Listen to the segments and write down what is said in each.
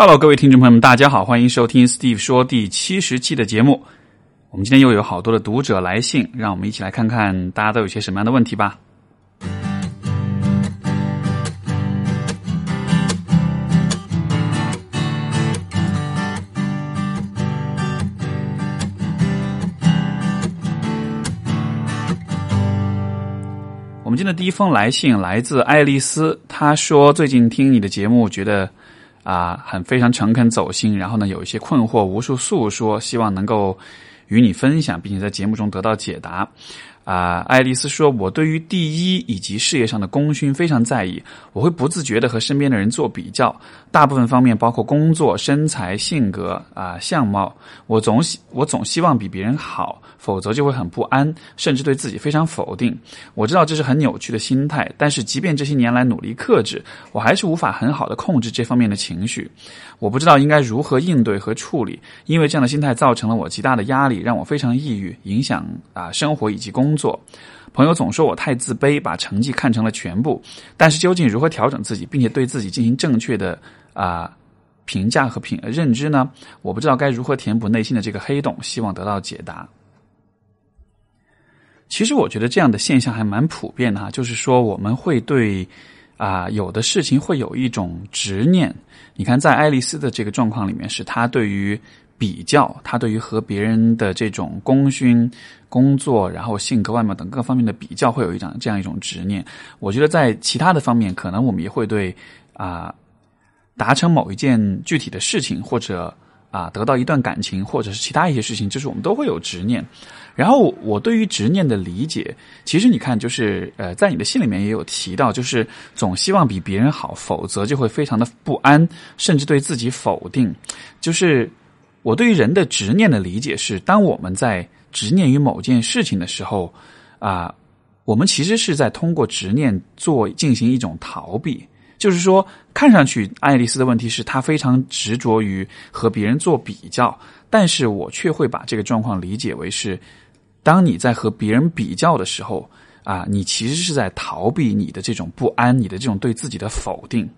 Hello，各位听众朋友们，大家好，欢迎收听 Steve 说第七十期的节目。我们今天又有好多的读者来信，让我们一起来看看大家都有些什么样的问题吧。我们今天的第一封来信来自爱丽丝，她说最近听你的节目，觉得。啊，很非常诚恳走心，然后呢，有一些困惑无数诉说，希望能够与你分享，并且在节目中得到解答。啊，爱丽丝说：“我对于第一以及事业上的功勋非常在意，我会不自觉的和身边的人做比较，大部分方面包括工作、身材、性格啊、相貌，我总希我总希望比别人好，否则就会很不安，甚至对自己非常否定。我知道这是很扭曲的心态，但是即便这些年来努力克制，我还是无法很好的控制这方面的情绪。我不知道应该如何应对和处理，因为这样的心态造成了我极大的压力，让我非常抑郁，影响啊生活以及工。”作朋友总说我太自卑，把成绩看成了全部。但是究竟如何调整自己，并且对自己进行正确的啊评价和评认知呢？我不知道该如何填补内心的这个黑洞，希望得到解答。其实我觉得这样的现象还蛮普遍的哈，就是说我们会对啊有的事情会有一种执念。你看，在爱丽丝的这个状况里面，是她对于。比较，她对于和别人的这种功勋、工作，然后性格、外貌等各方面的比较，会有一种这样一种执念。我觉得在其他的方面，可能我们也会对啊达成某一件具体的事情，或者啊得到一段感情，或者是其他一些事情，就是我们都会有执念。然后我对于执念的理解，其实你看，就是呃，在你的信里面也有提到，就是总希望比别人好，否则就会非常的不安，甚至对自己否定，就是。我对于人的执念的理解是，当我们在执念于某件事情的时候，啊，我们其实是在通过执念做进行一种逃避。就是说，看上去爱丽丝的问题是她非常执着于和别人做比较，但是我却会把这个状况理解为是，当你在和别人比较的时候，啊，你其实是在逃避你的这种不安，你的这种对自己的否定，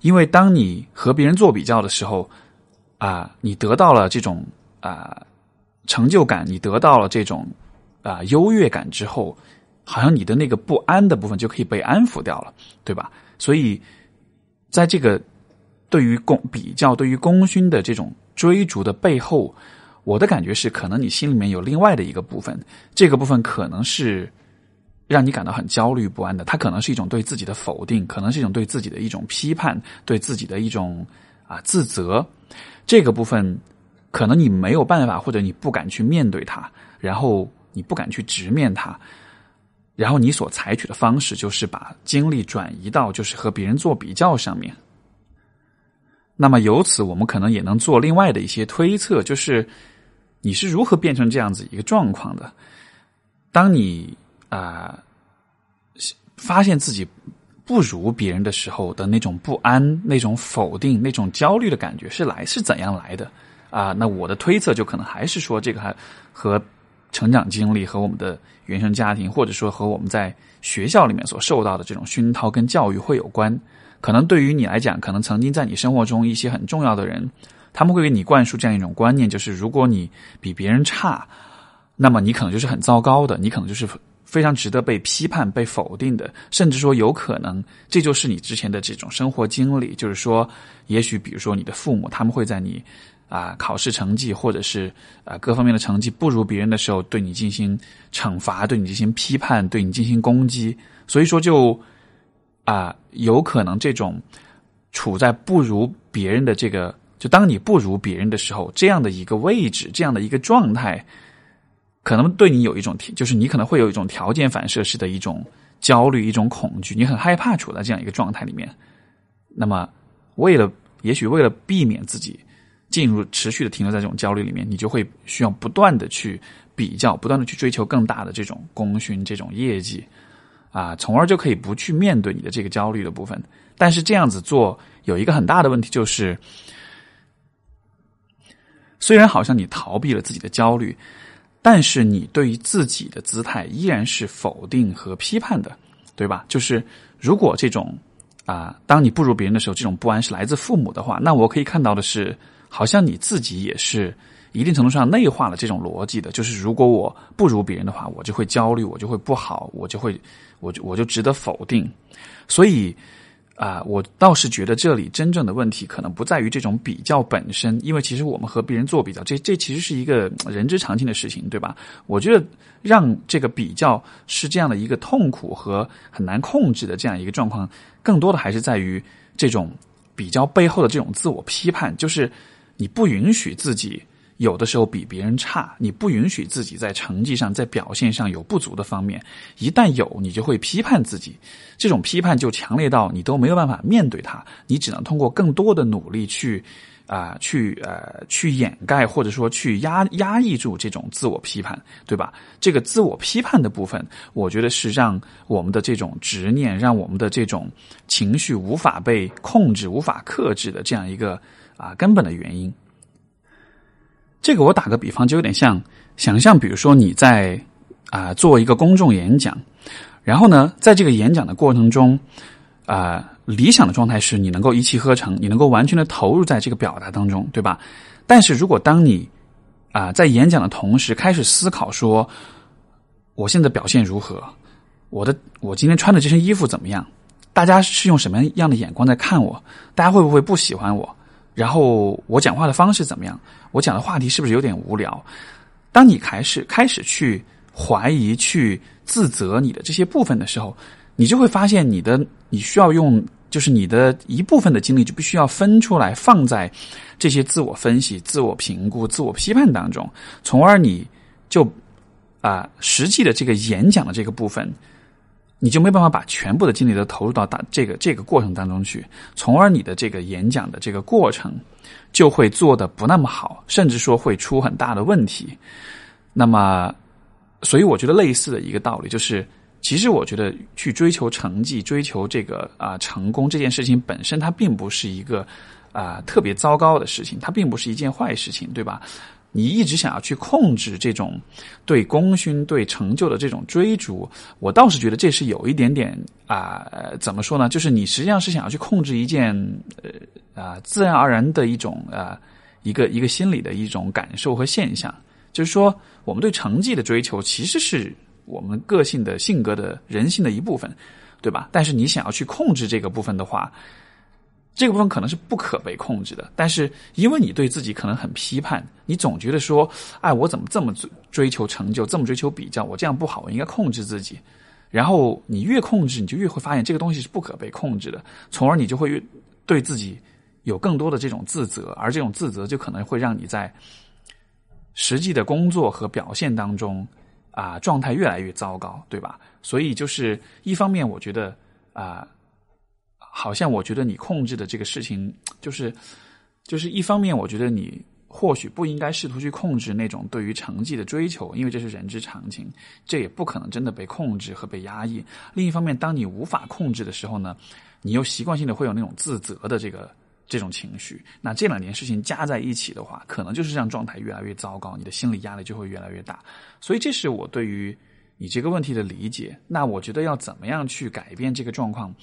因为当你和别人做比较的时候。啊，你得到了这种啊成就感，你得到了这种啊优越感之后，好像你的那个不安的部分就可以被安抚掉了，对吧？所以，在这个对于功比较、对于功勋的这种追逐的背后，我的感觉是，可能你心里面有另外的一个部分，这个部分可能是让你感到很焦虑不安的，它可能是一种对自己的否定，可能是一种对自己的一种批判，对自己的一种啊自责。这个部分，可能你没有办法，或者你不敢去面对它，然后你不敢去直面它，然后你所采取的方式就是把精力转移到就是和别人做比较上面。那么由此，我们可能也能做另外的一些推测，就是你是如何变成这样子一个状况的？当你啊发现自己。不如别人的时候的那种不安、那种否定、那种焦虑的感觉是来是怎样来的啊？那我的推测就可能还是说，这个还和成长经历、和我们的原生家庭，或者说和我们在学校里面所受到的这种熏陶跟教育会有关。可能对于你来讲，可能曾经在你生活中一些很重要的人，他们会给你灌输这样一种观念，就是如果你比别人差，那么你可能就是很糟糕的，你可能就是。非常值得被批判、被否定的，甚至说有可能这就是你之前的这种生活经历。就是说，也许比如说你的父母，他们会在你啊考试成绩或者是啊各方面的成绩不如别人的时候，对你进行惩罚，对你进行批判，对你进行攻击。所以说，就啊有可能这种处在不如别人的这个，就当你不如别人的时候，这样的一个位置，这样的一个状态。可能对你有一种，就是你可能会有一种条件反射式的一种焦虑、一种恐惧，你很害怕处在这样一个状态里面。那么，为了也许为了避免自己进入持续的停留在这种焦虑里面，你就会需要不断的去比较，不断的去追求更大的这种功勋、这种业绩啊，从而就可以不去面对你的这个焦虑的部分。但是这样子做有一个很大的问题，就是虽然好像你逃避了自己的焦虑。但是你对于自己的姿态依然是否定和批判的，对吧？就是如果这种啊，当你不如别人的时候，这种不安是来自父母的话，那我可以看到的是，好像你自己也是一定程度上内化了这种逻辑的，就是如果我不如别人的话，我就会焦虑，我就会不好，我就会，我就我就值得否定，所以。啊，我倒是觉得这里真正的问题可能不在于这种比较本身，因为其实我们和别人做比较，这这其实是一个人之常情的事情，对吧？我觉得让这个比较是这样的一个痛苦和很难控制的这样一个状况，更多的还是在于这种比较背后的这种自我批判，就是你不允许自己。有的时候比别人差，你不允许自己在成绩上、在表现上有不足的方面，一旦有，你就会批判自己，这种批判就强烈到你都没有办法面对它，你只能通过更多的努力去啊，去呃，去掩盖或者说去压压抑住这种自我批判，对吧？这个自我批判的部分，我觉得是让我们的这种执念，让我们的这种情绪无法被控制、无法克制的这样一个啊根本的原因。这个我打个比方，就有点像想象，比如说你在啊做一个公众演讲，然后呢，在这个演讲的过程中，啊理想的状态是你能够一气呵成，你能够完全的投入在这个表达当中，对吧？但是如果当你啊在演讲的同时开始思考说，我现在表现如何，我的我今天穿的这身衣服怎么样，大家是用什么样的眼光在看我，大家会不会不喜欢我？然后我讲话的方式怎么样？我讲的话题是不是有点无聊？当你开始开始去怀疑、去自责你的这些部分的时候，你就会发现你的你需要用，就是你的一部分的精力就必须要分出来放在这些自我分析、自我评估、自我批判当中，从而你就啊实际的这个演讲的这个部分。你就没办法把全部的精力都投入到大这个这个过程当中去，从而你的这个演讲的这个过程就会做的不那么好，甚至说会出很大的问题。那么，所以我觉得类似的一个道理就是，其实我觉得去追求成绩、追求这个啊成功这件事情本身，它并不是一个啊特别糟糕的事情，它并不是一件坏事情，对吧？你一直想要去控制这种对功勋、对成就的这种追逐，我倒是觉得这是有一点点啊，怎么说呢？就是你实际上是想要去控制一件呃啊自然而然的一种啊一个一个心理的一种感受和现象，就是说我们对成绩的追求其实是我们个性的性格的人性的一部分，对吧？但是你想要去控制这个部分的话。这个部分可能是不可被控制的，但是因为你对自己可能很批判，你总觉得说，哎，我怎么这么追追求成就，这么追求比较，我这样不好，我应该控制自己。然后你越控制，你就越会发现这个东西是不可被控制的，从而你就会越对自己有更多的这种自责，而这种自责就可能会让你在实际的工作和表现当中啊状态越来越糟糕，对吧？所以就是一方面，我觉得啊。好像我觉得你控制的这个事情，就是，就是一方面，我觉得你或许不应该试图去控制那种对于成绩的追求，因为这是人之常情，这也不可能真的被控制和被压抑。另一方面，当你无法控制的时候呢，你又习惯性的会有那种自责的这个这种情绪。那这两件事情加在一起的话，可能就是让状态越来越糟糕，你的心理压力就会越来越大。所以，这是我对于你这个问题的理解。那我觉得要怎么样去改变这个状况？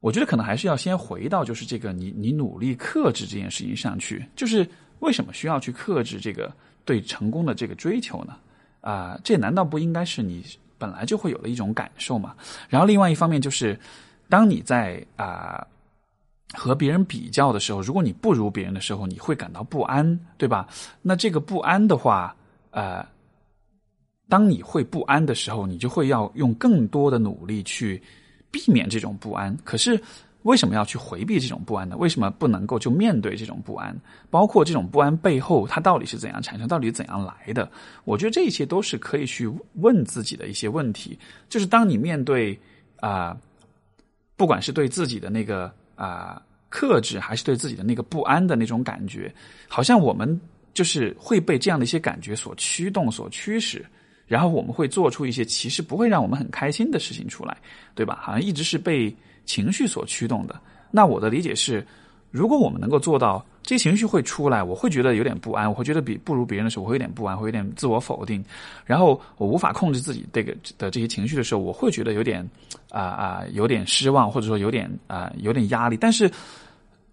我觉得可能还是要先回到，就是这个你你努力克制这件事情上去，就是为什么需要去克制这个对成功的这个追求呢？啊，这难道不应该是你本来就会有的一种感受吗？然后另外一方面就是，当你在啊和别人比较的时候，如果你不如别人的时候，你会感到不安，对吧？那这个不安的话，呃，当你会不安的时候，你就会要用更多的努力去。避免这种不安，可是为什么要去回避这种不安呢？为什么不能够就面对这种不安？包括这种不安背后，它到底是怎样产生，到底怎样来的？我觉得这一切都是可以去问自己的一些问题。就是当你面对啊，不管是对自己的那个啊克制，还是对自己的那个不安的那种感觉，好像我们就是会被这样的一些感觉所驱动、所驱使。然后我们会做出一些其实不会让我们很开心的事情出来，对吧？好像一直是被情绪所驱动的。那我的理解是，如果我们能够做到，这些情绪会出来，我会觉得有点不安，我会觉得比不如别人的时候，我会有点不安，会有点自我否定，然后我无法控制自己这个的这些情绪的时候，我会觉得有点啊啊，有点失望，或者说有点啊有点压力，但是。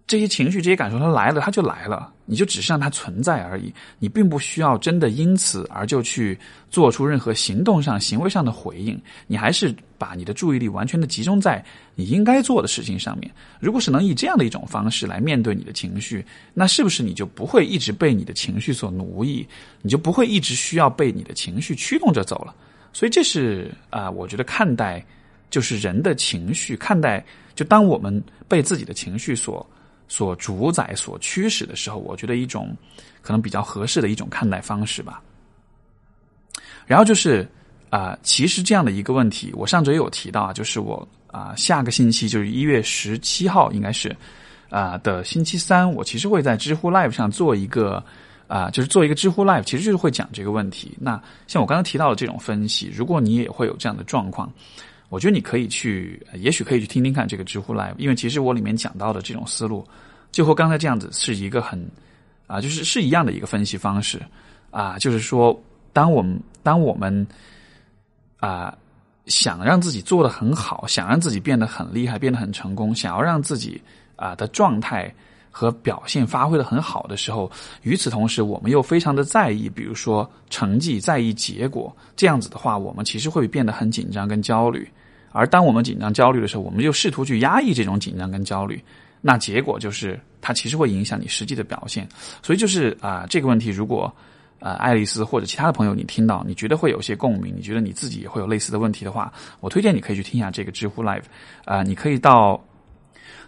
这些情绪、这些感受，它来了，它就来了，你就只是让它存在而已。你并不需要真的因此而就去做出任何行动上、行为上的回应。你还是把你的注意力完全的集中在你应该做的事情上面。如果是能以这样的一种方式来面对你的情绪，那是不是你就不会一直被你的情绪所奴役？你就不会一直需要被你的情绪驱动着走了？所以，这是啊，我觉得看待就是人的情绪，看待就当我们被自己的情绪所。所主宰、所驱使的时候，我觉得一种可能比较合适的一种看待方式吧。然后就是啊，其实这样的一个问题，我上周也有提到啊，就是我啊下个星期就是一月十七号，应该是啊的星期三，我其实会在知乎 Live 上做一个啊，就是做一个知乎 Live，其实就是会讲这个问题。那像我刚刚提到的这种分析，如果你也会有这样的状况。我觉得你可以去，也许可以去听听看这个知乎 Live，因为其实我里面讲到的这种思路，就和刚才这样子是一个很啊，就是是一样的一个分析方式啊，就是说，当我们当我们啊想让自己做的很好，想让自己变得很厉害，变得很成功，想要让自己啊的状态和表现发挥的很好的时候，与此同时，我们又非常的在意，比如说成绩，在意结果，这样子的话，我们其实会变得很紧张跟焦虑。而当我们紧张焦虑的时候，我们就试图去压抑这种紧张跟焦虑，那结果就是它其实会影响你实际的表现。所以就是啊，这个问题如果啊，爱丽丝或者其他的朋友你听到，你觉得会有些共鸣，你觉得你自己也会有类似的问题的话，我推荐你可以去听一下这个知乎 Live 啊，你可以到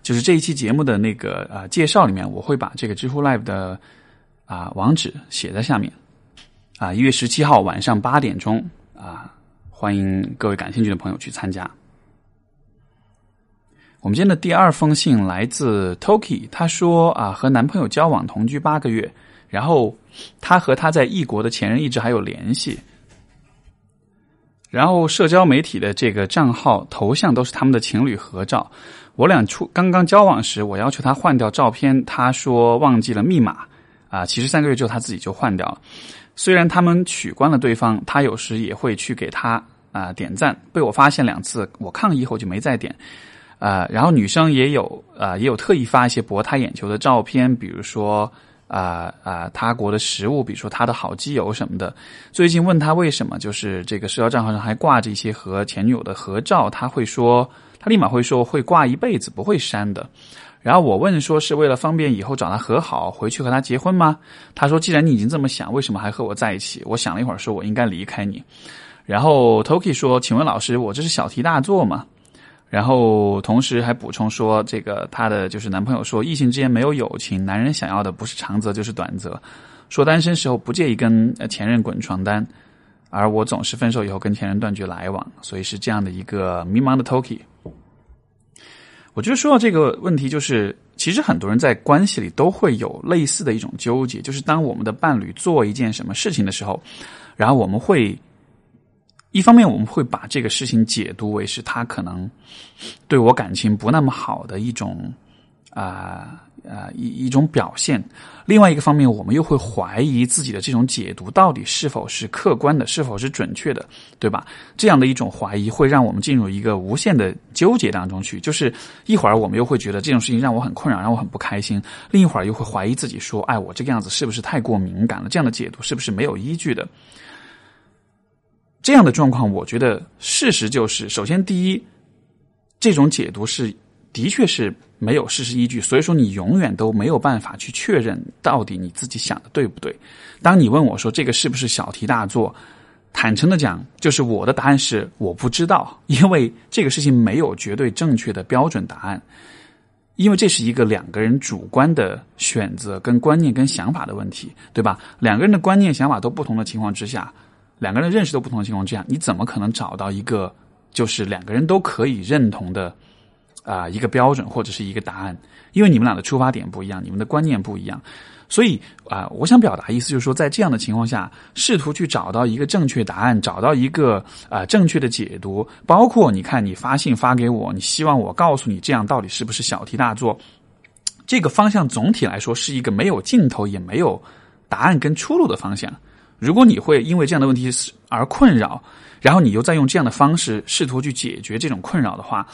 就是这一期节目的那个啊介绍里面，我会把这个知乎 Live 的啊网址写在下面啊，一月十七号晚上八点钟啊，欢迎各位感兴趣的朋友去参加。我们今天的第二封信来自 Toki，他说啊，和男朋友交往同居八个月，然后他和他在异国的前任一直还有联系，然后社交媒体的这个账号头像都是他们的情侣合照。我俩出刚刚交往时，我要求他换掉照片，他说忘记了密码啊，其实三个月之后他自己就换掉了。虽然他们取关了对方，他有时也会去给他啊点赞，被我发现两次，我抗议后就没再点。啊，然后女生也有啊，也有特意发一些博他眼球的照片，比如说啊啊他国的食物，比如说他的好基友什么的。最近问他为什么，就是这个社交账号上还挂着一些和前女友的合照，他会说，立马会说会挂一辈子，不会删的。然后我问说是为了方便以后找他和好，回去和他结婚吗？他说既然你已经这么想，为什么还和我在一起？我想了一会儿，说我应该离开你。然后 Toki 说，请问老师，我这是小题大做吗？然后，同时还补充说，这个她的就是男朋友说，异性之间没有友情，男人想要的不是长则就是短则。说单身时候不介意跟前任滚床单，而我总是分手以后跟前任断绝来往，所以是这样的一个迷茫的 Toki。我觉得说到这个问题，就是其实很多人在关系里都会有类似的一种纠结，就是当我们的伴侣做一件什么事情的时候，然后我们会。一方面，我们会把这个事情解读为是他可能对我感情不那么好的一种啊啊一一种表现；另外一个方面，我们又会怀疑自己的这种解读到底是否是客观的，是否是准确的，对吧？这样的一种怀疑会让我们进入一个无限的纠结当中去。就是一会儿我们又会觉得这种事情让我很困扰，让我很不开心；另一会儿又会怀疑自己说：“哎，我这个样子是不是太过敏感了？这样的解读是不是没有依据的？”这样的状况，我觉得事实就是：首先，第一，这种解读是的确是没有事实依据，所以说你永远都没有办法去确认到底你自己想的对不对。当你问我说这个是不是小题大做，坦诚的讲，就是我的答案是我不知道，因为这个事情没有绝对正确的标准答案，因为这是一个两个人主观的选择、跟观念、跟想法的问题，对吧？两个人的观念、想法都不同的情况之下。两个人认识都不同的情况之下，你怎么可能找到一个就是两个人都可以认同的啊一个标准或者是一个答案？因为你们俩的出发点不一样，你们的观念不一样，所以啊，我想表达意思就是说，在这样的情况下，试图去找到一个正确答案，找到一个啊正确的解读，包括你看你发信发给我，你希望我告诉你这样到底是不是小题大做？这个方向总体来说是一个没有尽头也没有答案跟出路的方向。如果你会因为这样的问题而困扰，然后你又再用这样的方式试图去解决这种困扰的话，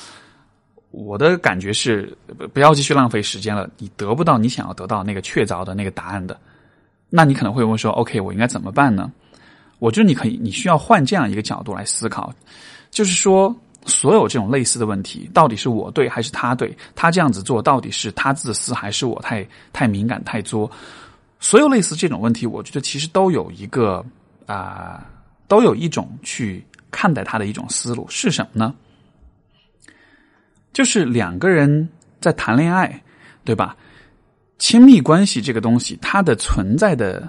我的感觉是不要继续浪费时间了。你得不到你想要得到那个确凿的那个答案的，那你可能会问说：“OK，我应该怎么办呢？”我觉得你可以，你需要换这样一个角度来思考，就是说，所有这种类似的问题，到底是我对还是他对？他这样子做到底是他自私还是我太太敏感太作？所有类似这种问题，我觉得其实都有一个啊，都有一种去看待它的一种思路是什么呢？就是两个人在谈恋爱，对吧？亲密关系这个东西，它的存在的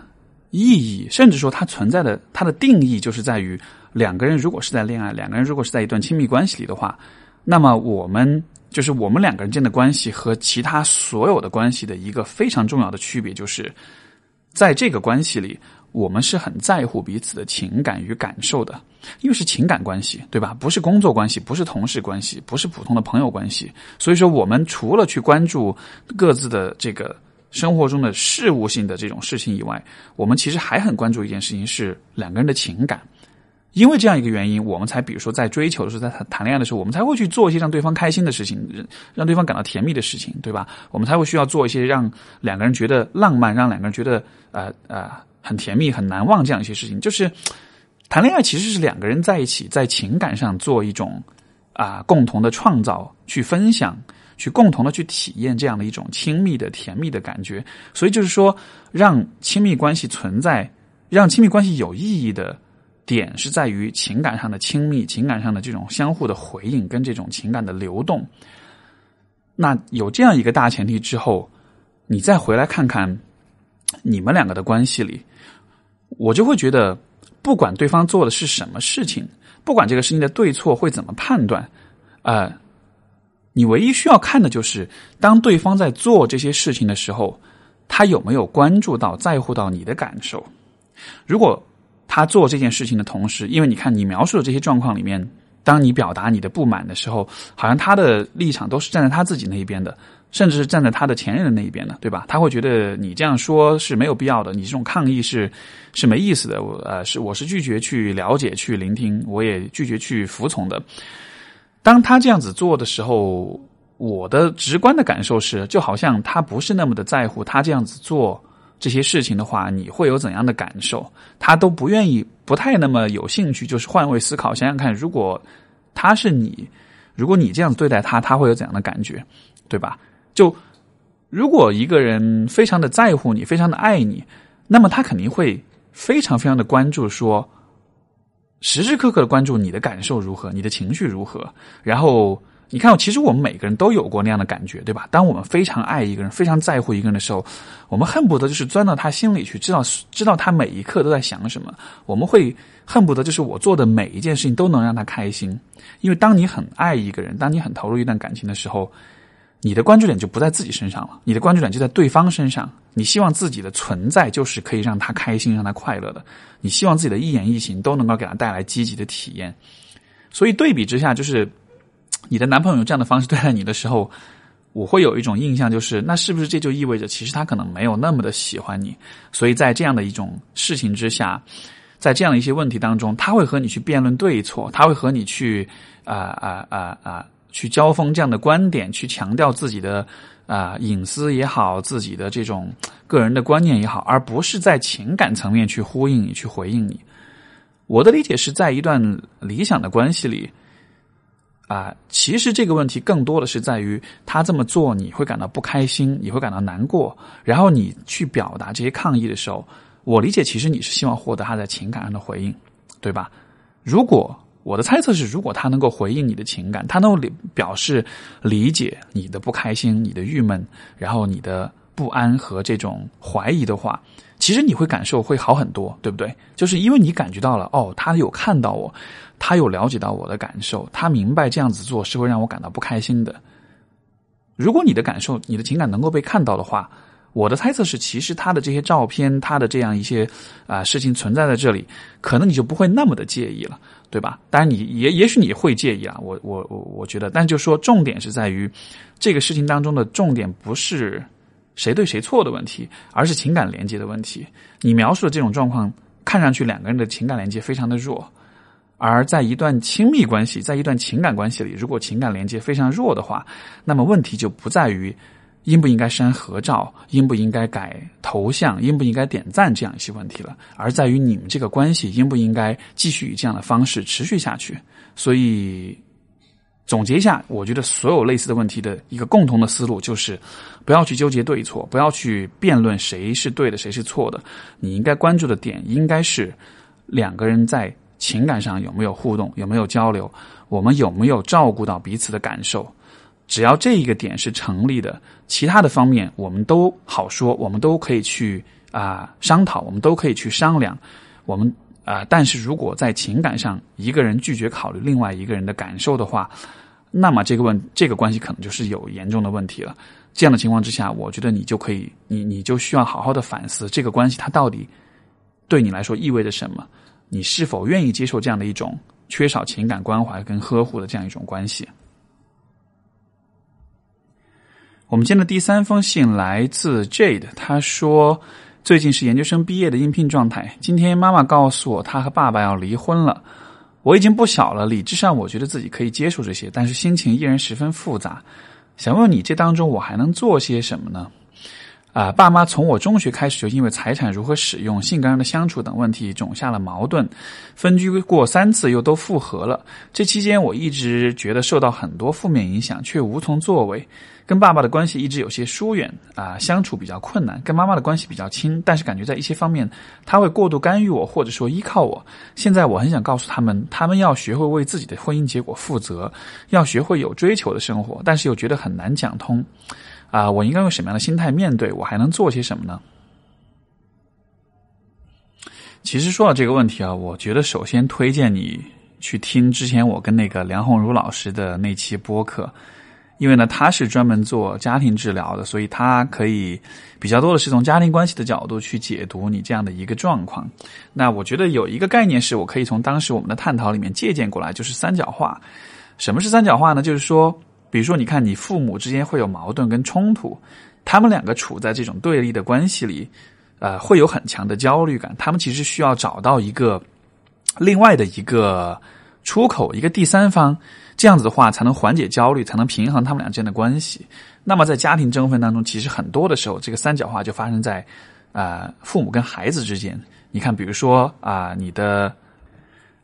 意义，甚至说它存在的它的定义，就是在于两个人如果是在恋爱，两个人如果是在一段亲密关系里的话，那么我们就是我们两个人间的关系和其他所有的关系的一个非常重要的区别，就是。在这个关系里，我们是很在乎彼此的情感与感受的，因为是情感关系，对吧？不是工作关系，不是同事关系，不是普通的朋友关系。所以说，我们除了去关注各自的这个生活中的事务性的这种事情以外，我们其实还很关注一件事情，是两个人的情感。因为这样一个原因，我们才比如说在追求的时候，在谈谈恋爱的时候，我们才会去做一些让对方开心的事情，让对方感到甜蜜的事情，对吧？我们才会需要做一些让两个人觉得浪漫，让两个人觉得呃呃很甜蜜、很难忘这样一些事情。就是谈恋爱其实是两个人在一起，在情感上做一种啊共同的创造，去分享，去共同的去体验这样的一种亲密的甜蜜的感觉。所以就是说，让亲密关系存在，让亲密关系有意义的。点是在于情感上的亲密，情感上的这种相互的回应跟这种情感的流动。那有这样一个大前提之后，你再回来看看你们两个的关系里，我就会觉得，不管对方做的是什么事情，不管这个事情的对错会怎么判断，呃，你唯一需要看的就是，当对方在做这些事情的时候，他有没有关注到、在乎到你的感受。如果他做这件事情的同时，因为你看你描述的这些状况里面，当你表达你的不满的时候，好像他的立场都是站在他自己那一边的，甚至是站在他的前任的那一边的，对吧？他会觉得你这样说是没有必要的，你这种抗议是是没意思的。我呃是我是拒绝去了解、去聆听，我也拒绝去服从的。当他这样子做的时候，我的直观的感受是，就好像他不是那么的在乎他这样子做。这些事情的话，你会有怎样的感受？他都不愿意，不太那么有兴趣。就是换位思考，想想看，如果他是你，如果你这样子对待他，他会有怎样的感觉？对吧？就如果一个人非常的在乎你，非常的爱你，那么他肯定会非常非常的关注，说时时刻刻的关注你的感受如何，你的情绪如何，然后。你看，其实我们每个人都有过那样的感觉，对吧？当我们非常爱一个人、非常在乎一个人的时候，我们恨不得就是钻到他心里去，知道知道他每一刻都在想什么。我们会恨不得就是我做的每一件事情都能让他开心。因为当你很爱一个人，当你很投入一段感情的时候，你的关注点就不在自己身上了，你的关注点就在对方身上。你希望自己的存在就是可以让他开心、让他快乐的。你希望自己的一言一行都能够给他带来积极的体验。所以对比之下，就是。你的男朋友用这样的方式对待你的时候，我会有一种印象，就是那是不是这就意味着，其实他可能没有那么的喜欢你？所以在这样的一种事情之下，在这样的一些问题当中，他会和你去辩论对错，他会和你去啊啊啊啊去交锋这样的观点，去强调自己的啊隐私也好，自己的这种个人的观念也好，而不是在情感层面去呼应你，去回应你。我的理解是在一段理想的关系里。啊，其实这个问题更多的是在于他这么做，你会感到不开心，你会感到难过，然后你去表达这些抗议的时候，我理解其实你是希望获得他在情感上的回应，对吧？如果我的猜测是，如果他能够回应你的情感，他能够表示理解你的不开心、你的郁闷，然后你的不安和这种怀疑的话。其实你会感受会好很多，对不对？就是因为你感觉到了，哦，他有看到我，他有了解到我的感受，他明白这样子做是会让我感到不开心的。如果你的感受、你的情感能够被看到的话，我的猜测是，其实他的这些照片，他的这样一些啊事情存在在这里，可能你就不会那么的介意了，对吧？当然，你也也许你会介意啊，我我我我觉得，但就说重点是在于这个事情当中的重点不是谁对谁错的问题，而是情感连接的问题。你描述的这种状况，看上去两个人的情感连接非常的弱，而在一段亲密关系，在一段情感关系里，如果情感连接非常弱的话，那么问题就不在于应不应该删合照，应不应该改头像，应不应该点赞这样一些问题了，而在于你们这个关系应不应该继续以这样的方式持续下去。所以。总结一下，我觉得所有类似的问题的一个共同的思路就是，不要去纠结对错，不要去辩论谁是对的，谁是错的。你应该关注的点应该是两个人在情感上有没有互动，有没有交流，我们有没有照顾到彼此的感受。只要这一个点是成立的，其他的方面我们都好说，我们都可以去啊商讨，我们都可以去商量。我们。啊，但是如果在情感上一个人拒绝考虑另外一个人的感受的话，那么这个问这个关系可能就是有严重的问题了。这样的情况之下，我觉得你就可以，你你就需要好好的反思这个关系它到底对你来说意味着什么，你是否愿意接受这样的一种缺少情感关怀跟呵护的这样一种关系。我们今天的第三封信来自 Jade，他说。最近是研究生毕业的应聘状态。今天妈妈告诉我，她和爸爸要离婚了。我已经不小了，理智上我觉得自己可以接受这些，但是心情依然十分复杂。想问你，这当中我还能做些什么呢？啊，爸妈从我中学开始就因为财产如何使用、性格上的相处等问题种下了矛盾，分居过三次又都复合了。这期间我一直觉得受到很多负面影响，却无从作为。跟爸爸的关系一直有些疏远啊，相处比较困难。跟妈妈的关系比较亲，但是感觉在一些方面他会过度干预我，或者说依靠我。现在我很想告诉他们，他们要学会为自己的婚姻结果负责，要学会有追求的生活，但是又觉得很难讲通。啊，我应该用什么样的心态面对？我还能做些什么呢？其实说到这个问题啊，我觉得首先推荐你去听之前我跟那个梁红茹老师的那期播客，因为呢他是专门做家庭治疗的，所以他可以比较多的是从家庭关系的角度去解读你这样的一个状况。那我觉得有一个概念是我可以从当时我们的探讨里面借鉴过来，就是三角化。什么是三角化呢？就是说。比如说，你看，你父母之间会有矛盾跟冲突，他们两个处在这种对立的关系里，呃，会有很强的焦虑感。他们其实需要找到一个另外的一个出口，一个第三方，这样子的话才能缓解焦虑，才能平衡他们俩之间的关系。那么在家庭争分当中，其实很多的时候，这个三角化就发生在啊父母跟孩子之间。你看，比如说啊，你的。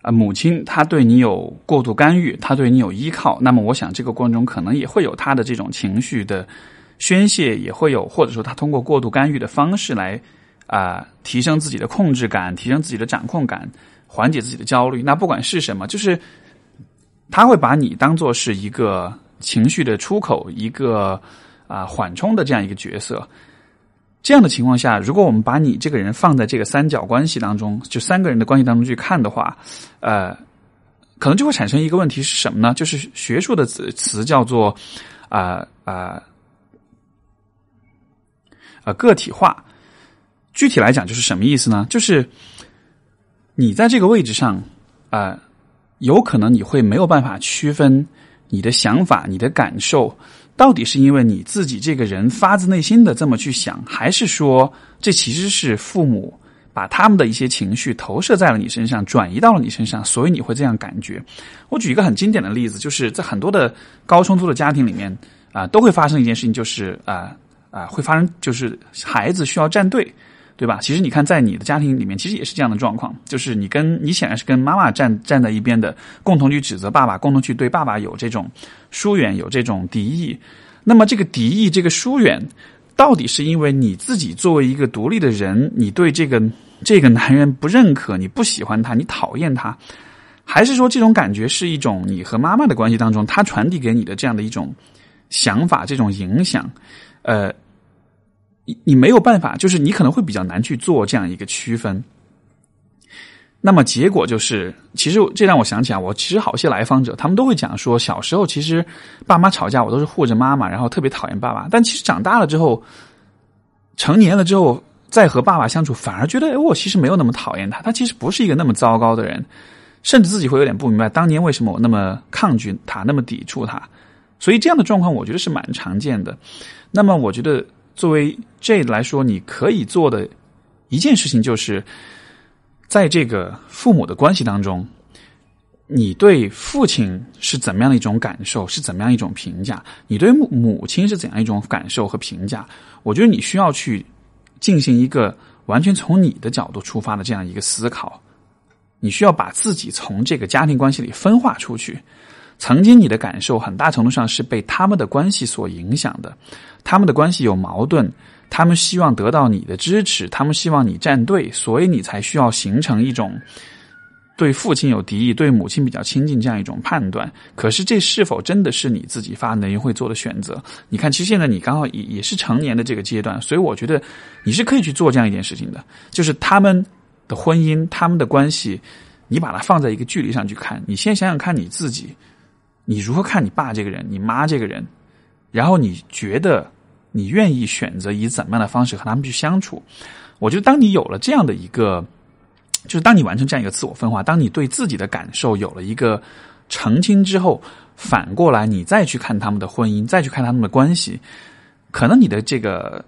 啊，母亲她对你有过度干预，她对你有依靠，那么我想这个过程中可能也会有她的这种情绪的宣泄，也会有或者说她通过过度干预的方式来啊提升自己的控制感，提升自己的掌控感，缓解自己的焦虑。那不管是什么，就是他会把你当做是一个情绪的出口，一个啊缓冲的这样一个角色。这样的情况下，如果我们把你这个人放在这个三角关系当中，就三个人的关系当中去看的话，呃，可能就会产生一个问题是什么呢？就是学术的词词叫做啊啊啊个体化。具体来讲，就是什么意思呢？就是你在这个位置上啊，有可能你会没有办法区分你的想法、你的感受。到底是因为你自己这个人发自内心的这么去想，还是说这其实是父母把他们的一些情绪投射在了你身上，转移到了你身上，所以你会这样感觉？我举一个很经典的例子，就是在很多的高冲突的家庭里面啊，都会发生一件事情，就是啊啊，会发生就是孩子需要站队。对吧？其实你看，在你的家庭里面，其实也是这样的状况，就是你跟你显然是跟妈妈站站在一边的，共同去指责爸爸，共同去对爸爸有这种疏远，有这种敌意。那么这个敌意，这个疏远，到底是因为你自己作为一个独立的人，你对这个这个男人不认可，你不喜欢他，你讨厌他，还是说这种感觉是一种你和妈妈的关系当中，他传递给你的这样的一种想法，这种影响，呃。你你没有办法，就是你可能会比较难去做这样一个区分。那么结果就是，其实这让我想起来，我其实好些来访者，他们都会讲说，小时候其实爸妈吵架，我都是护着妈妈，然后特别讨厌爸爸。但其实长大了之后，成年了之后，再和爸爸相处，反而觉得，哎，我其实没有那么讨厌他，他其实不是一个那么糟糕的人，甚至自己会有点不明白，当年为什么我那么抗拒他，那么抵触他。所以这样的状况，我觉得是蛮常见的。那么我觉得。作为 J 来说，你可以做的一件事情就是，在这个父母的关系当中。你对父亲是怎么样的一种感受？是怎么样一种评价？你对母母亲是怎样一种感受和评价？我觉得你需要去进行一个完全从你的角度出发的这样一个思考。你需要把自己从这个家庭关系里分化出去。曾经你的感受很大程度上是被他们的关系所影响的，他们的关系有矛盾，他们希望得到你的支持，他们希望你站队，所以你才需要形成一种。对父亲有敌意，对母亲比较亲近，这样一种判断。可是这是否真的是你自己发人会做的选择？你看，其实现在你刚好也也是成年的这个阶段，所以我觉得你是可以去做这样一件事情的。就是他们的婚姻，他们的关系，你把它放在一个距离上去看。你先想想看你自己，你如何看你爸这个人，你妈这个人，然后你觉得你愿意选择以怎么样的方式和他们去相处？我觉得当你有了这样的一个。就是当你完成这样一个自我分化，当你对自己的感受有了一个澄清之后，反过来你再去看他们的婚姻，再去看他们的关系，可能你的这个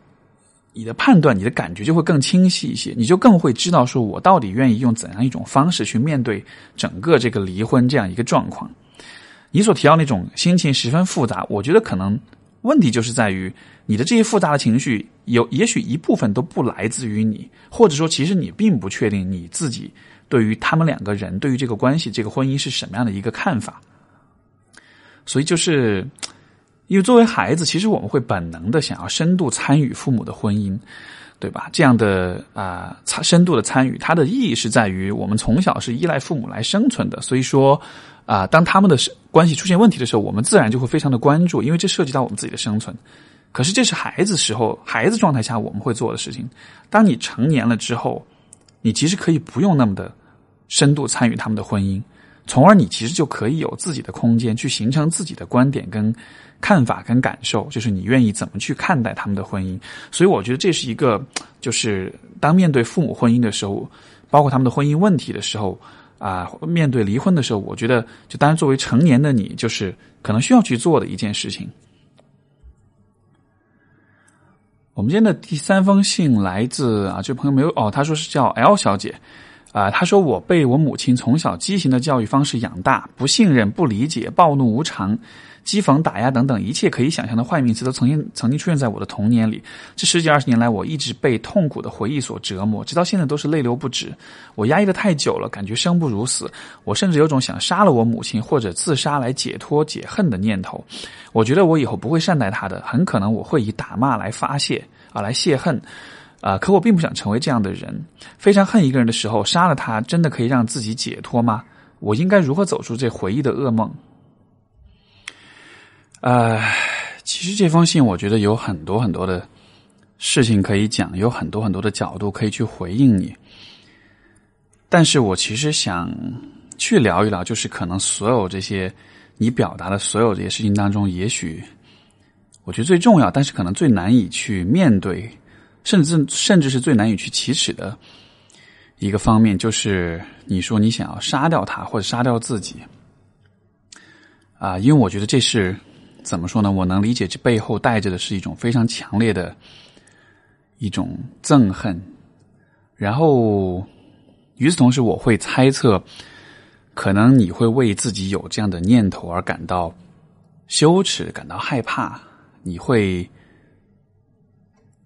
你的判断、你的感觉就会更清晰一些，你就更会知道说我到底愿意用怎样一种方式去面对整个这个离婚这样一个状况。你所提到那种心情十分复杂，我觉得可能问题就是在于。你的这些复杂的情绪，有也许一部分都不来自于你，或者说，其实你并不确定你自己对于他们两个人，对于这个关系、这个婚姻是什么样的一个看法。所以，就是因为作为孩子，其实我们会本能的想要深度参与父母的婚姻，对吧？这样的啊，参深度的参与，它的意义是在于我们从小是依赖父母来生存的，所以说啊，当他们的关系出现问题的时候，我们自然就会非常的关注，因为这涉及到我们自己的生存。可是这是孩子时候，孩子状态下我们会做的事情。当你成年了之后，你其实可以不用那么的深度参与他们的婚姻，从而你其实就可以有自己的空间去形成自己的观点跟看法跟感受，就是你愿意怎么去看待他们的婚姻。所以我觉得这是一个，就是当面对父母婚姻的时候，包括他们的婚姻问题的时候啊，面对离婚的时候，我觉得就当然作为成年的你，就是可能需要去做的一件事情。我们今天的第三封信来自啊，这朋友没有哦，他说是叫 L 小姐，啊，他说我被我母亲从小畸形的教育方式养大，不信任、不理解、暴怒无常、讥讽、打压等等一切可以想象的坏名词都曾经曾经出现在我的童年里。这十几二十年来，我一直被痛苦的回忆所折磨，直到现在都是泪流不止。我压抑的太久了，感觉生不如死，我甚至有种想杀了我母亲或者自杀来解脱解恨的念头。我觉得我以后不会善待她的，很可能我会以打骂来发泄啊，来泄恨啊。可我并不想成为这样的人。非常恨一个人的时候，杀了他，真的可以让自己解脱吗？我应该如何走出这回忆的噩梦？呃，其实这封信我觉得有很多很多的事情可以讲，有很多很多的角度可以去回应你。但是我其实想去聊一聊，就是可能所有这些。你表达的所有这些事情当中，也许我觉得最重要，但是可能最难以去面对，甚至甚至是最难以去启齿的一个方面，就是你说你想要杀掉他或者杀掉自己啊，因为我觉得这是怎么说呢？我能理解这背后带着的是一种非常强烈的一种憎恨，然后与此同时，我会猜测。可能你会为自己有这样的念头而感到羞耻，感到害怕。你会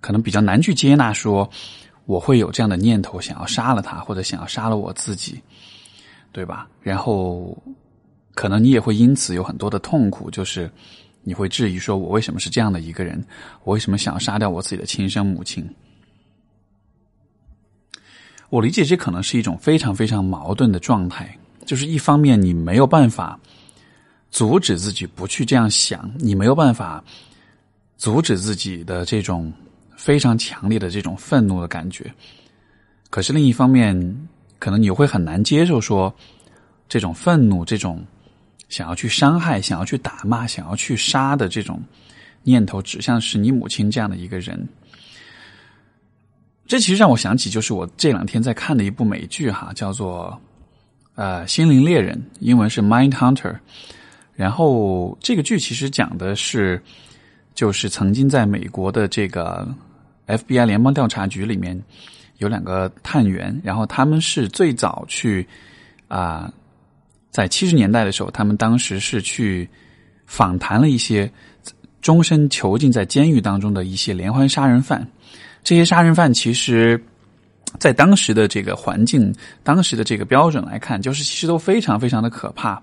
可能比较难去接纳，说我会有这样的念头，想要杀了他，或者想要杀了我自己，对吧？然后可能你也会因此有很多的痛苦，就是你会质疑，说我为什么是这样的一个人？我为什么想要杀掉我自己的亲生母亲？我理解，这可能是一种非常非常矛盾的状态。就是一方面，你没有办法阻止自己不去这样想，你没有办法阻止自己的这种非常强烈的这种愤怒的感觉。可是另一方面，可能你会很难接受说，这种愤怒、这种想要去伤害、想要去打骂、想要去杀的这种念头，指向是你母亲这样的一个人。这其实让我想起，就是我这两天在看的一部美剧，哈，叫做。呃，心灵猎人，英文是 Mind Hunter。然后这个剧其实讲的是就是曾经在美国的这个 FBI 联邦调查局里面有两个探员，然后他们是最早去啊，在七十年代的时候，他们当时是去访谈了一些终身囚禁在监狱当中的一些连环杀人犯。这些杀人犯其实，在当时的这个环境、当时的这个标准来看，就是其实都非常非常的可怕。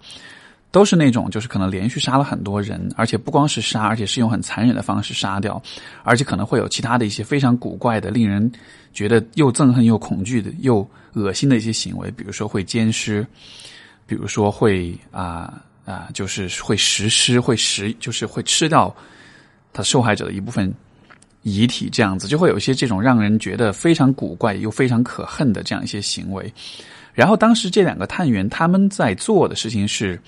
都是那种，就是可能连续杀了很多人，而且不光是杀，而且是用很残忍的方式杀掉，而且可能会有其他的一些非常古怪的、令人觉得又憎恨又恐惧的、又恶心的一些行为，比如说会奸尸，比如说会啊啊，就是会实施，会食，就是会吃掉他受害者的一部分遗体，这样子就会有一些这种让人觉得非常古怪又非常可恨的这样一些行为。然后当时这两个探员他们在做的事情是。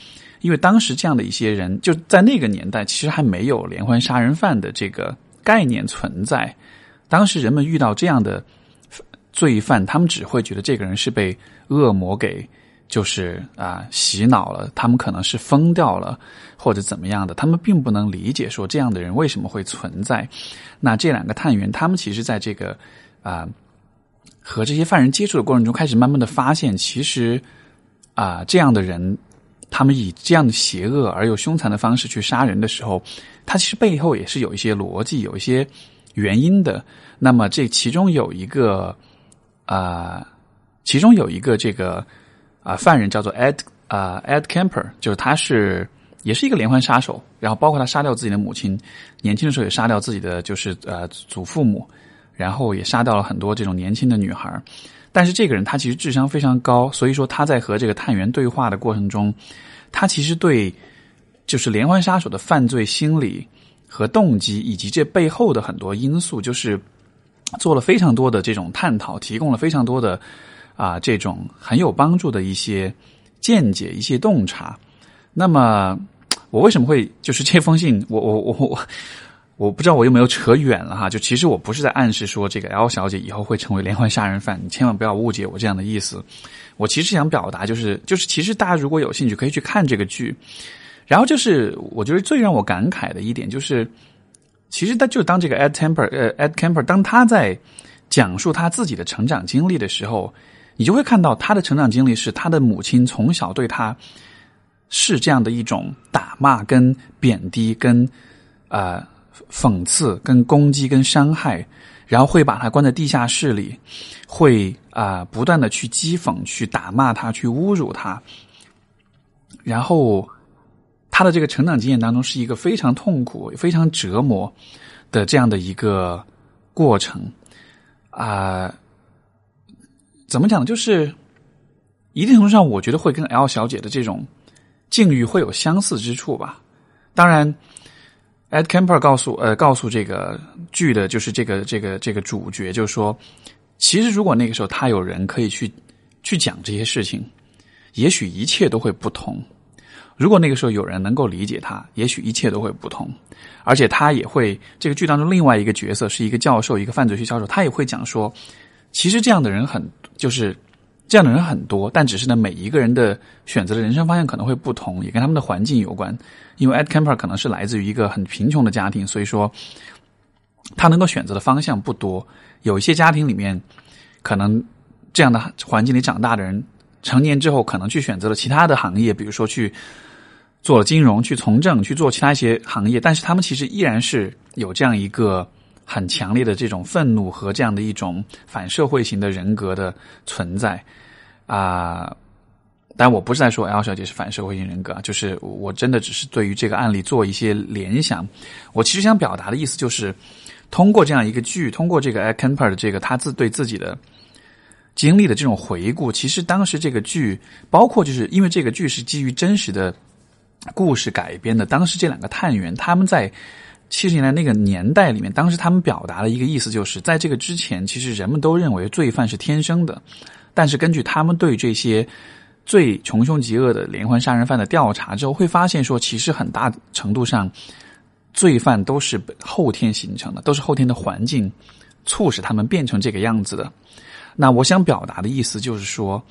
因为当时这样的一些人，就在那个年代，其实还没有连环杀人犯的这个概念存在。当时人们遇到这样的罪犯，他们只会觉得这个人是被恶魔给就是啊洗脑了，他们可能是疯掉了或者怎么样的，他们并不能理解说这样的人为什么会存在。那这两个探员，他们其实在这个啊和这些犯人接触的过程中，开始慢慢的发现，其实啊这样的人。他们以这样的邪恶而又凶残的方式去杀人的时候，他其实背后也是有一些逻辑、有一些原因的。那么这其中有一个啊，其中有一个这个啊犯人叫做 Ed 啊 Ed Camper，就是他是也是一个连环杀手，然后包括他杀掉自己的母亲，年轻的时候也杀掉自己的就是呃祖父母，然后也杀掉了很多这种年轻的女孩。但是这个人他其实智商非常高，所以说他在和这个探员对话的过程中，他其实对就是连环杀手的犯罪心理和动机以及这背后的很多因素，就是做了非常多的这种探讨，提供了非常多的啊这种很有帮助的一些见解、一些洞察。那么我为什么会就是这封信？我我我我。我不知道我有没有扯远了哈，就其实我不是在暗示说这个 L 小姐以后会成为连环杀人犯，你千万不要误解我这样的意思。我其实想表达就是，就是其实大家如果有兴趣可以去看这个剧。然后就是我觉得最让我感慨的一点就是，其实他就当这个 Ed Temper 呃 Ed Camper 当他在讲述他自己的成长经历的时候，你就会看到他的成长经历是他的母亲从小对他是这样的一种打骂跟贬低跟啊。讽刺、跟攻击、跟伤害，然后会把他关在地下室里，会啊不断的去讥讽、去打骂他、去侮辱他，然后他的这个成长经验当中是一个非常痛苦、非常折磨的这样的一个过程啊，怎么讲？就是一定程度上，我觉得会跟 L 小姐的这种境遇会有相似之处吧。当然。Ed Kemper 告诉呃告诉这个剧的就是这个这个这个主角，就是说，其实如果那个时候他有人可以去去讲这些事情，也许一切都会不同。如果那个时候有人能够理解他，也许一切都会不同。而且他也会这个剧当中另外一个角色是一个教授，一个犯罪学教授，他也会讲说，其实这样的人很就是。这样的人很多，但只是呢，每一个人的选择的人生方向可能会不同，也跟他们的环境有关。因为 Ed Kemper 可能是来自于一个很贫穷的家庭，所以说他能够选择的方向不多。有一些家庭里面，可能这样的环境里长大的人，成年之后可能去选择了其他的行业，比如说去做了金融、去从政、去做其他一些行业，但是他们其实依然是有这样一个。很强烈的这种愤怒和这样的一种反社会型的人格的存在啊，但我不是在说 L 小姐是反社会型人格，就是我真的只是对于这个案例做一些联想。我其实想表达的意思就是，通过这样一个剧，通过这个 k e n p e r 的这个他自对自己的经历的这种回顾，其实当时这个剧，包括就是因为这个剧是基于真实的故事改编的，当时这两个探员他们在。七十年代那个年代里面，当时他们表达的一个意思就是，在这个之前，其实人们都认为罪犯是天生的，但是根据他们对这些最穷凶极恶的连环杀人犯的调查之后，会发现说，其实很大程度上，罪犯都是后天形成的，都是后天的环境促使他们变成这个样子的。那我想表达的意思就是说，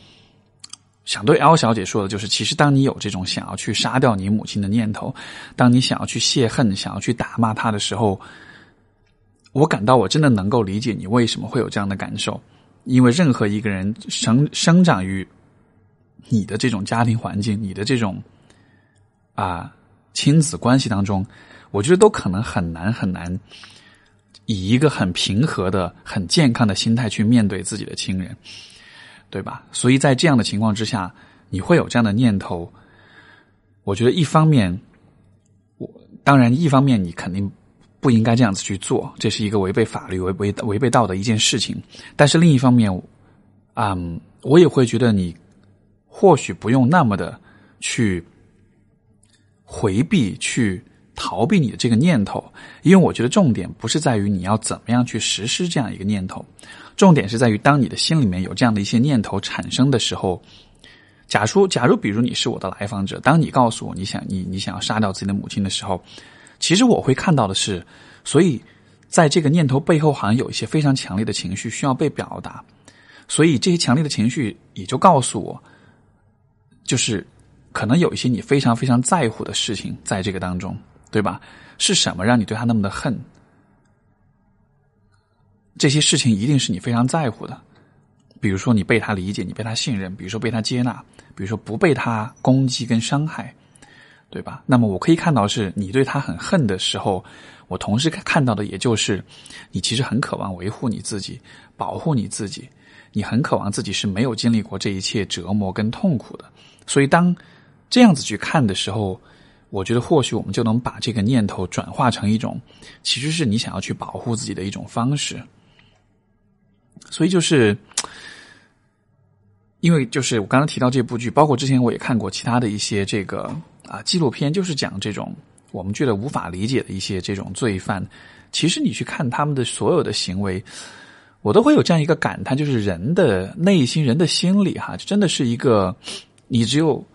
想对 L 小姐说的就是，其实当你有这种想要去杀掉你母亲的念头，当你想要去泄恨、想要去打骂她的时候，我感到我真的能够理解你为什么会有这样的感受，因为任何一个人生生长于你的这种家庭环境，你的这种啊亲子关系当中，我觉得都可能很难很难以一个很平和的、很健康的心态去面对自己的亲人。对吧？所以在这样的情况之下，你会有这样的念头。我觉得一方面，我当然一方面你肯定不应该这样子去做，这是一个违背法律、违违违背道德一件事情。但是另一方面，嗯，我也会觉得你或许不用那么的去回避、去逃避你的这个念头，因为我觉得重点不是在于你要怎么样去实施这样一个念头。重点是在于，当你的心里面有这样的一些念头产生的时候，假如假如比如你是我的来访者，当你告诉我你想你你想要杀掉自己的母亲的时候，其实我会看到的是，所以在这个念头背后，好像有一些非常强烈的情绪需要被表达，所以这些强烈的情绪也就告诉我，就是可能有一些你非常非常在乎的事情在这个当中，对吧？是什么让你对他那么的恨？这些事情一定是你非常在乎的，比如说你被他理解，你被他信任，比如说被他接纳，比如说不被他攻击跟伤害，对吧？那么我可以看到是你对他很恨的时候，我同时看到的也就是你其实很渴望维护你自己，保护你自己，你很渴望自己是没有经历过这一切折磨跟痛苦的。所以当这样子去看的时候，我觉得或许我们就能把这个念头转化成一种，其实是你想要去保护自己的一种方式。所以就是，因为就是我刚刚提到这部剧，包括之前我也看过其他的一些这个啊纪录片，就是讲这种我们觉得无法理解的一些这种罪犯。其实你去看他们的所有的行为，我都会有这样一个感叹：就是人的内心、人的心理，哈，真的是一个你只有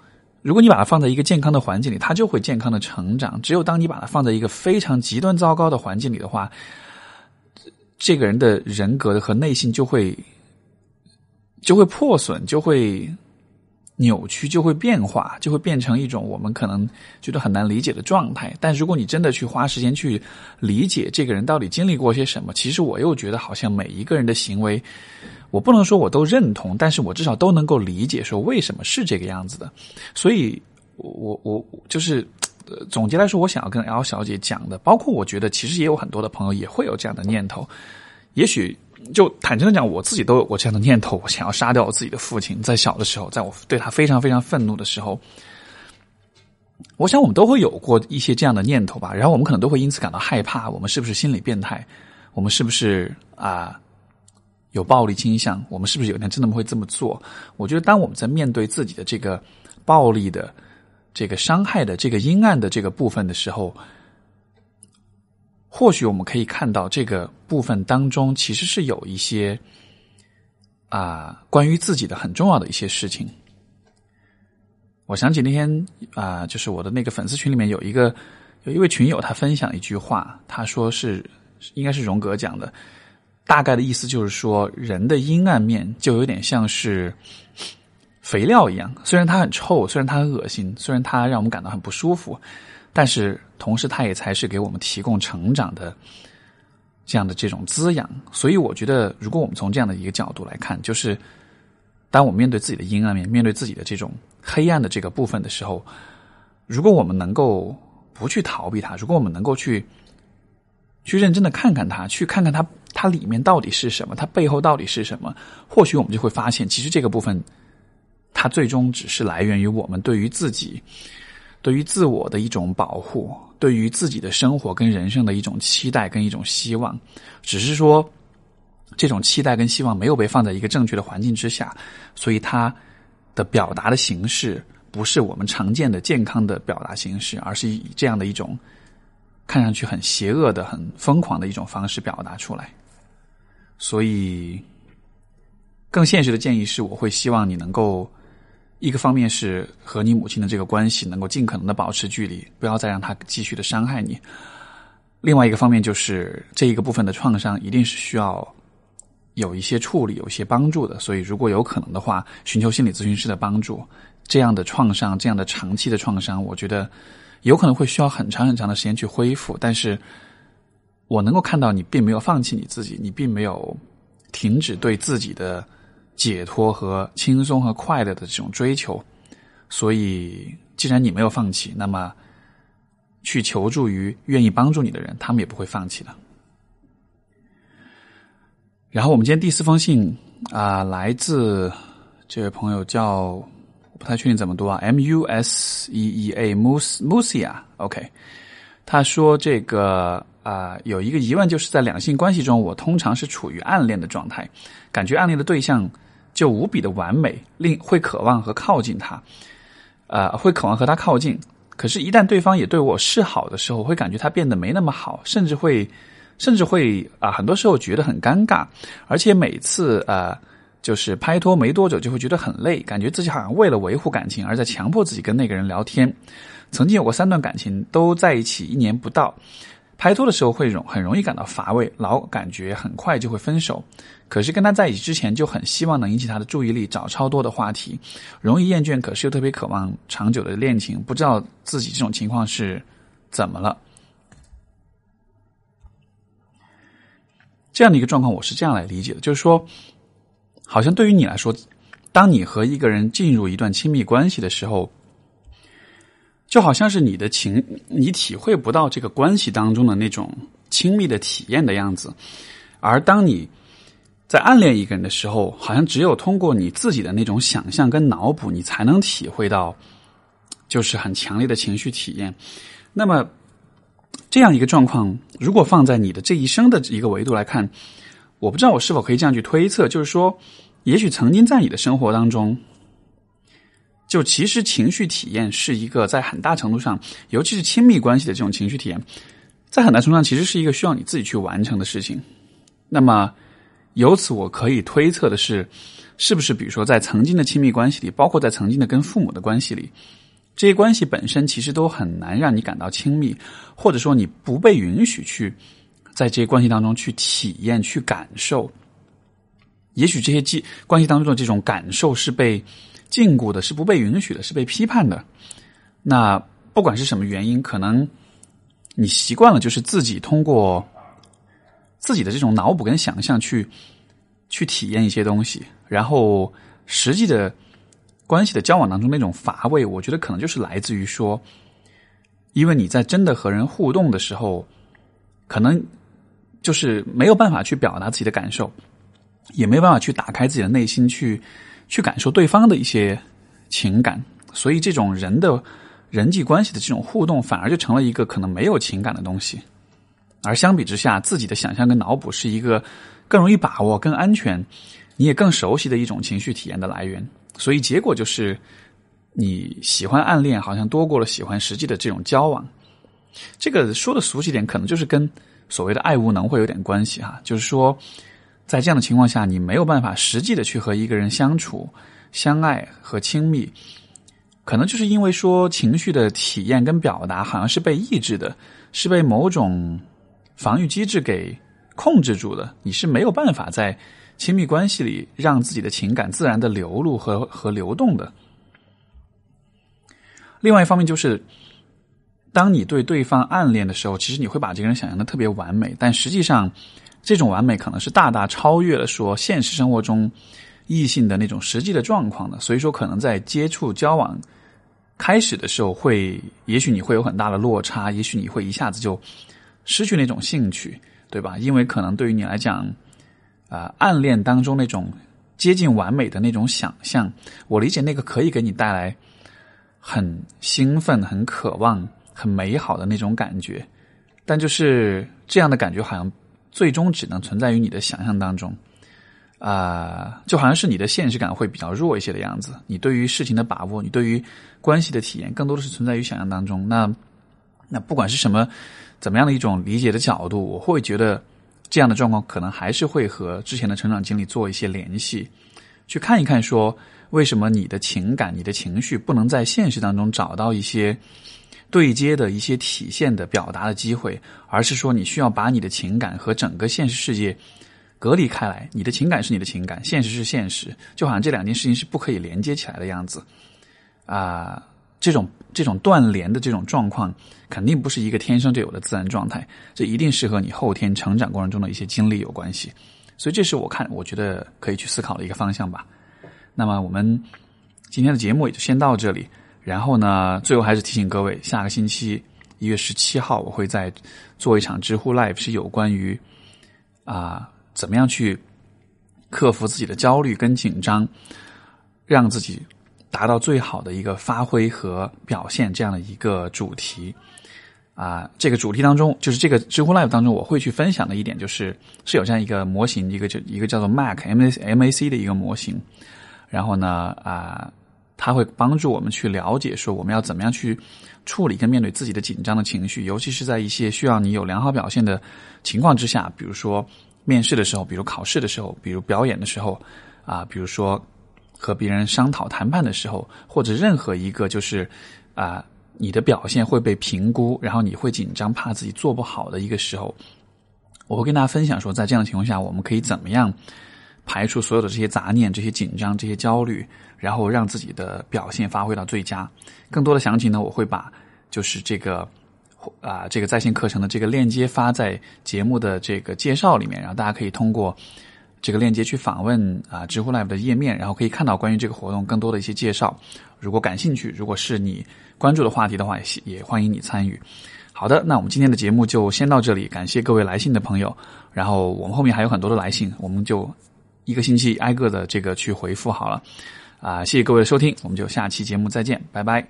如果你把它放在一个健康的环境里，它就会健康的成长；只有当你把它放在一个非常极端糟糕的环境里的话。这个人的人格和内心就会就会破损，就会扭曲，就会变化，就会变成一种我们可能觉得很难理解的状态。但如果你真的去花时间去理解这个人到底经历过些什么，其实我又觉得好像每一个人的行为，我不能说我都认同，但是我至少都能够理解说为什么是这个样子的。所以，我我就是。总结来说，我想要跟 L 小姐讲的，包括我觉得其实也有很多的朋友也会有这样的念头。也许就坦诚的讲，我自己都有过这样的念头，我想要杀掉我自己的父亲。在小的时候，在我对他非常非常愤怒的时候，我想我们都会有过一些这样的念头吧。然后我们可能都会因此感到害怕，我们是不是心理变态？我们是不是啊有暴力倾向？我们是不是有一天真的会这么做？我觉得，当我们在面对自己的这个暴力的。这个伤害的这个阴暗的这个部分的时候，或许我们可以看到这个部分当中其实是有一些啊关于自己的很重要的一些事情。我想起那天啊，就是我的那个粉丝群里面有一个有一位群友，他分享一句话，他说是应该是荣格讲的，大概的意思就是说，人的阴暗面就有点像是。肥料一样，虽然它很臭，虽然它很恶心，虽然它让我们感到很不舒服，但是同时它也才是给我们提供成长的这样的这种滋养。所以我觉得，如果我们从这样的一个角度来看，就是当我们面对自己的阴暗面，面对自己的这种黑暗的这个部分的时候，如果我们能够不去逃避它，如果我们能够去去认真的看看它，去看看它它里面到底是什么，它背后到底是什么，或许我们就会发现，其实这个部分。它最终只是来源于我们对于自己、对于自我的一种保护，对于自己的生活跟人生的一种期待跟一种希望。只是说，这种期待跟希望没有被放在一个正确的环境之下，所以它的表达的形式不是我们常见的健康的表达形式，而是以这样的一种看上去很邪恶的、很疯狂的一种方式表达出来。所以，更现实的建议是，我会希望你能够。一个方面是和你母亲的这个关系能够尽可能的保持距离，不要再让她继续的伤害你。另外一个方面就是这一个部分的创伤一定是需要有一些处理、有一些帮助的。所以，如果有可能的话，寻求心理咨询师的帮助。这样的创伤，这样的长期的创伤，我觉得有可能会需要很长很长的时间去恢复。但是，我能够看到你并没有放弃你自己，你并没有停止对自己的解脱和轻松和快乐的这种追求。所以，既然你没有放弃，那么去求助于愿意帮助你的人，他们也不会放弃的。然后，我们今天第四封信啊，来自这位朋友叫。不太确定怎么读啊，M U S E E A Mus Musia，OK。他说这个啊，有一个疑问，就是在两性关系中，我通常是处于暗恋的状态，感觉暗恋的对象就无比的完美，令会渴望和靠近他，呃，会渴望和他靠近。可是，一旦对方也对我示好的时候，会感觉他变得没那么好，甚至会，甚至会啊，很多时候觉得很尴尬，而且每次呃。就是拍拖没多久就会觉得很累，感觉自己好像为了维护感情而在强迫自己跟那个人聊天。曾经有过三段感情都在一起一年不到，拍拖的时候会容很容易感到乏味，老感觉很快就会分手。可是跟他在一起之前就很希望能引起他的注意力，找超多的话题，容易厌倦，可是又特别渴望长久的恋情。不知道自己这种情况是怎么了？这样的一个状况，我是这样来理解的，就是说。好像对于你来说，当你和一个人进入一段亲密关系的时候，就好像是你的情，你体会不到这个关系当中的那种亲密的体验的样子。而当你在暗恋一个人的时候，好像只有通过你自己的那种想象跟脑补，你才能体会到，就是很强烈的情绪体验。那么，这样一个状况，如果放在你的这一生的一个维度来看。我不知道我是否可以这样去推测，就是说，也许曾经在你的生活当中，就其实情绪体验是一个在很大程度上，尤其是亲密关系的这种情绪体验，在很大程度上其实是一个需要你自己去完成的事情。那么，由此我可以推测的是，是不是比如说在曾经的亲密关系里，包括在曾经的跟父母的关系里，这些关系本身其实都很难让你感到亲密，或者说你不被允许去。在这些关系当中去体验、去感受，也许这些关关系当中的这种感受是被禁锢的，是不被允许的，是被批判的。那不管是什么原因，可能你习惯了，就是自己通过自己的这种脑补跟想象去去体验一些东西，然后实际的关系的交往当中那种乏味，我觉得可能就是来自于说，因为你在真的和人互动的时候，可能。就是没有办法去表达自己的感受，也没有办法去打开自己的内心，去去感受对方的一些情感，所以这种人的人际关系的这种互动，反而就成了一个可能没有情感的东西。而相比之下，自己的想象跟脑补是一个更容易把握、更安全，你也更熟悉的一种情绪体验的来源。所以结果就是，你喜欢暗恋，好像多过了喜欢实际的这种交往。这个说的俗气点，可能就是跟。所谓的爱无能会有点关系哈，就是说，在这样的情况下，你没有办法实际的去和一个人相处、相爱和亲密，可能就是因为说情绪的体验跟表达好像是被抑制的，是被某种防御机制给控制住的，你是没有办法在亲密关系里让自己的情感自然的流露和和流动的。另外一方面就是。当你对对方暗恋的时候，其实你会把这个人想象的特别完美，但实际上，这种完美可能是大大超越了说现实生活中异性的那种实际的状况的。所以说，可能在接触交往开始的时候，会也许你会有很大的落差，也许你会一下子就失去那种兴趣，对吧？因为可能对于你来讲，啊，暗恋当中那种接近完美的那种想象，我理解那个可以给你带来很兴奋、很渴望。很美好的那种感觉，但就是这样的感觉，好像最终只能存在于你的想象当中，啊，就好像是你的现实感会比较弱一些的样子。你对于事情的把握，你对于关系的体验，更多的是存在于想象当中。那那不管是什么怎么样的一种理解的角度，我会觉得这样的状况可能还是会和之前的成长经历做一些联系，去看一看说为什么你的情感、你的情绪不能在现实当中找到一些。对接的一些体现的表达的机会，而是说你需要把你的情感和整个现实世界隔离开来，你的情感是你的情感，现实是现实，就好像这两件事情是不可以连接起来的样子啊。这种这种断联的这种状况，肯定不是一个天生就有的自然状态，这一定是和你后天成长过程中的一些经历有关系。所以，这是我看我觉得可以去思考的一个方向吧。那么，我们今天的节目也就先到这里。然后呢，最后还是提醒各位，下个星期一月十七号，我会在做一场知乎 Live，是有关于啊怎么样去克服自己的焦虑跟紧张，让自己。达到最好的一个发挥和表现，这样的一个主题啊，这个主题当中，就是这个知乎 Live 当中，我会去分享的一点，就是是有这样一个模型，一个就一个叫做 Mac M A M A C 的一个模型，然后呢啊，它会帮助我们去了解说我们要怎么样去处理跟面对自己的紧张的情绪，尤其是在一些需要你有良好表现的情况之下，比如说面试的时候，比如考试的时候，比如表演的时候啊，比如说。和别人商讨谈判的时候，或者任何一个就是啊，你的表现会被评估，然后你会紧张，怕自己做不好的一个时候，我会跟大家分享说，在这样的情况下，我们可以怎么样排除所有的这些杂念、这些紧张、这些焦虑，然后让自己的表现发挥到最佳。更多的详情呢，我会把就是这个啊这个在线课程的这个链接发在节目的这个介绍里面，然后大家可以通过。这个链接去访问啊知乎 Live 的页面，然后可以看到关于这个活动更多的一些介绍。如果感兴趣，如果是你关注的话题的话，也也欢迎你参与。好的，那我们今天的节目就先到这里，感谢各位来信的朋友。然后我们后面还有很多的来信，我们就一个星期挨个的这个去回复好了啊。谢谢各位的收听，我们就下期节目再见，拜拜。